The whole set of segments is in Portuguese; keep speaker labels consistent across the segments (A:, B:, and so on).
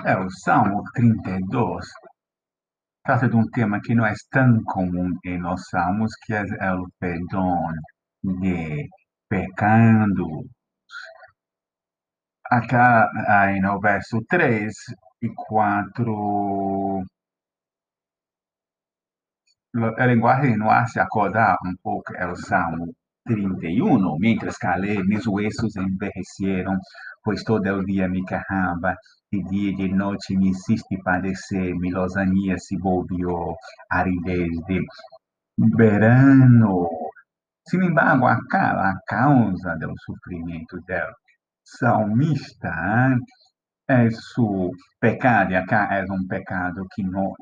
A: É, o Salmo 32 trata de um tema que não é tão comum em nós Salmos, que é o perdão de pecando. Acá, aí no verso 3 e 4, a linguagem nos hace acordar um pouco é o Salmo 31, mientras calé, mis huesos envejecieron, pues todo el día me quejaba, dia e de noite me hiciste padecer, mi lozanía se volvió aridez de verano. Sin embargo, acá a causa do sofrimento del salmista é su pecado, acá é um pecado que não,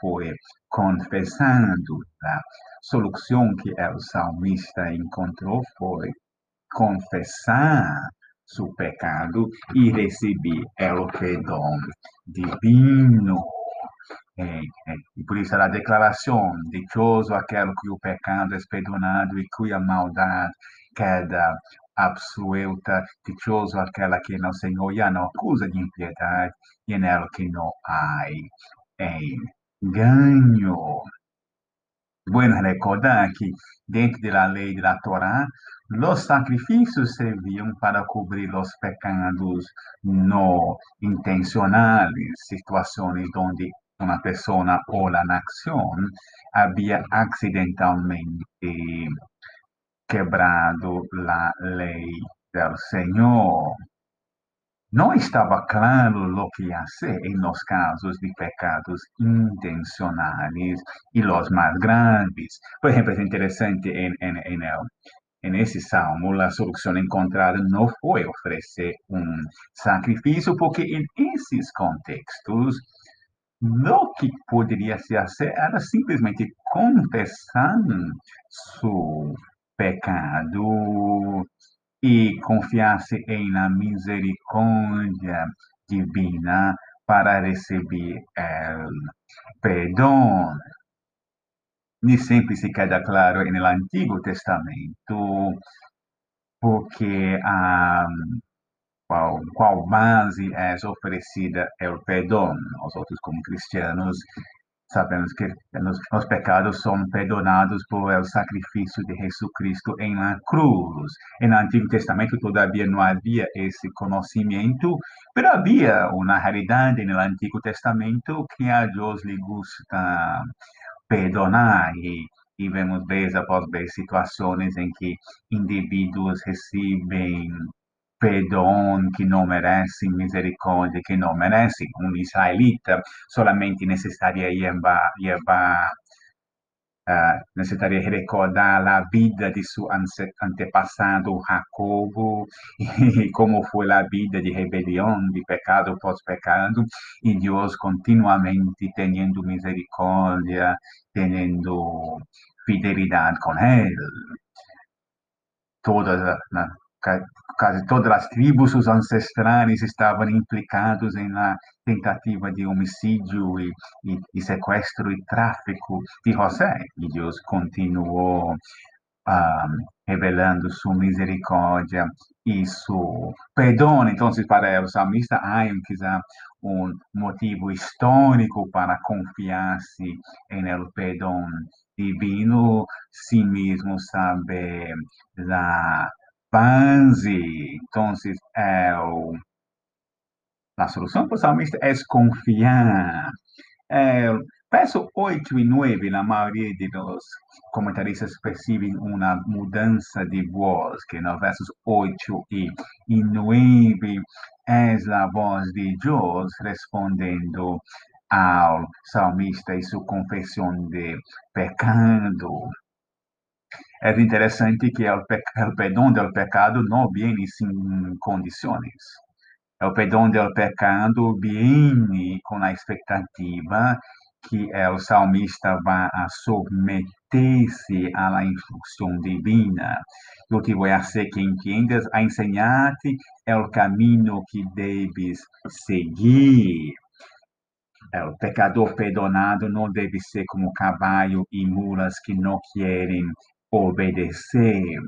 A: foi confessado. A solução que o salmista encontrou foi confessar seu pecado e receber o perdão divino. É, é, e por isso a declaração, dichoso aquele que o pecado é perdonado e cuja maldade queda absuelta, dichoso aquela que no Senhor já não acusa de impiedade e nela que não há engano. Bueno recordar que dentro da lei da Torá, os sacrifícios serviam para cobrir os pecados não intencionais, situações onde uma pessoa ou a nação havia acidentalmente quebrado a lei do Senhor. Não estava claro o que fazer em nos casos de pecados intencionais e os mais graves. Por exemplo, é interessante em, em, em, em esse salmo, a solução encontrada não foi oferecer um sacrifício, porque em esses contextos, o que poderia se fazer era simplesmente confessar seu pecado e confiar-se em na misericórdia divina para receber o perdão. Nem sempre se queda claro no Antigo Testamento porque a qual, qual base é oferecida é o perdão. Nós outros, como cristianos, Sabemos que os pecados são perdonados por el sacrifício de Jesucristo em la cruz. No Antigo Testamento todavia não havia esse conhecimento, mas havia uma realidade no Antigo Testamento que a Deus lhe gusta perdonar e, e vemos vez após vez situações em que indivíduos recebem perdão que não merece, misericórdia que não merece. Um israelita solamente necessitaria uh, necessitaria recordar a vida de seu antepassado Jacobo e como foi a vida de rebelião, de pecado pós-pecado, e Deus continuamente tendo misericórdia, tendo fidelidade com ele. Todas, né? Quase todas as tribos, os ancestrais estavam implicados em na tentativa de homicídio e, e, e, sequestro e tráfico de José. E Deus continuou um, revelando sua misericórdia e seu perdão. Então, para o salmista, há um motivo histórico para confiar-se no perdão divino, si mesmo sabe a base. Entonces, el, la solución para o salmista é confiar. El verso 8 e 9, a maioria de los comentaristas percebem uma mudança de voz, que nos versos 8 e, e 9 é a voz de Deus respondendo ao salmista e sua confissão de pecado. É interessante que o, perdão do pecado não vem sem condições. O perdão do pecado vem com a expectativa que o salmista vai submeter-se à instrução divina. Eu te vou fazer que entendas a ensinar-te o caminho que deves seguir. O pecador perdonado não deve ser como cavalo e mulas que não querem obedecer.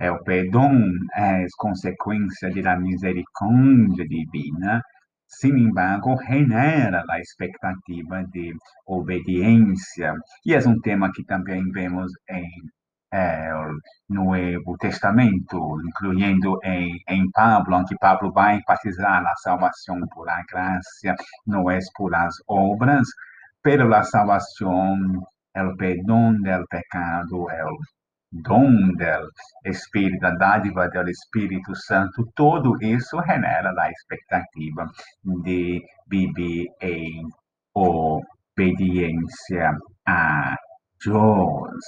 A: O perdão é consequência da misericórdia divina sin embargo, genera la expectativa de obediencia. Y es un tema que también vemos en el Nuevo Testamento, incluyendo en, en Pablo, aunque Pablo va a enfatizar la salvación por la gracia, no es por las obras, pero la salvación, el perdón del pecado, el dom del Espírito, a dádiva do Espírito Santo, tudo isso genera a expectativa de viver em obediência a Deus.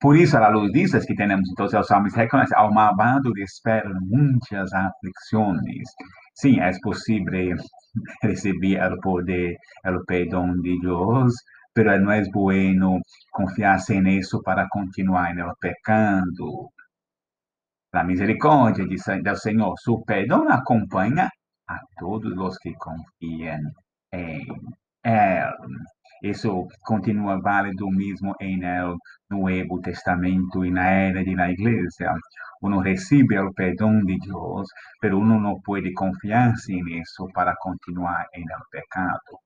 A: Por isso, a luz disso que temos então os salmos reconhecem, ao malvado esperam muitas aflições. Sim, é possível receber o poder, o perdão de Deus, pero no es bueno confiarse en eso para continuar en el pecado. La misericordia del Señor, su perdón acompaña a todos los que confían en Él. Eso continúa válido mismo en el Nuevo Testamento, en la era de la iglesia. Uno recibe el perdón de Dios, pero uno no puede confiarse eso para continuar en el pecado.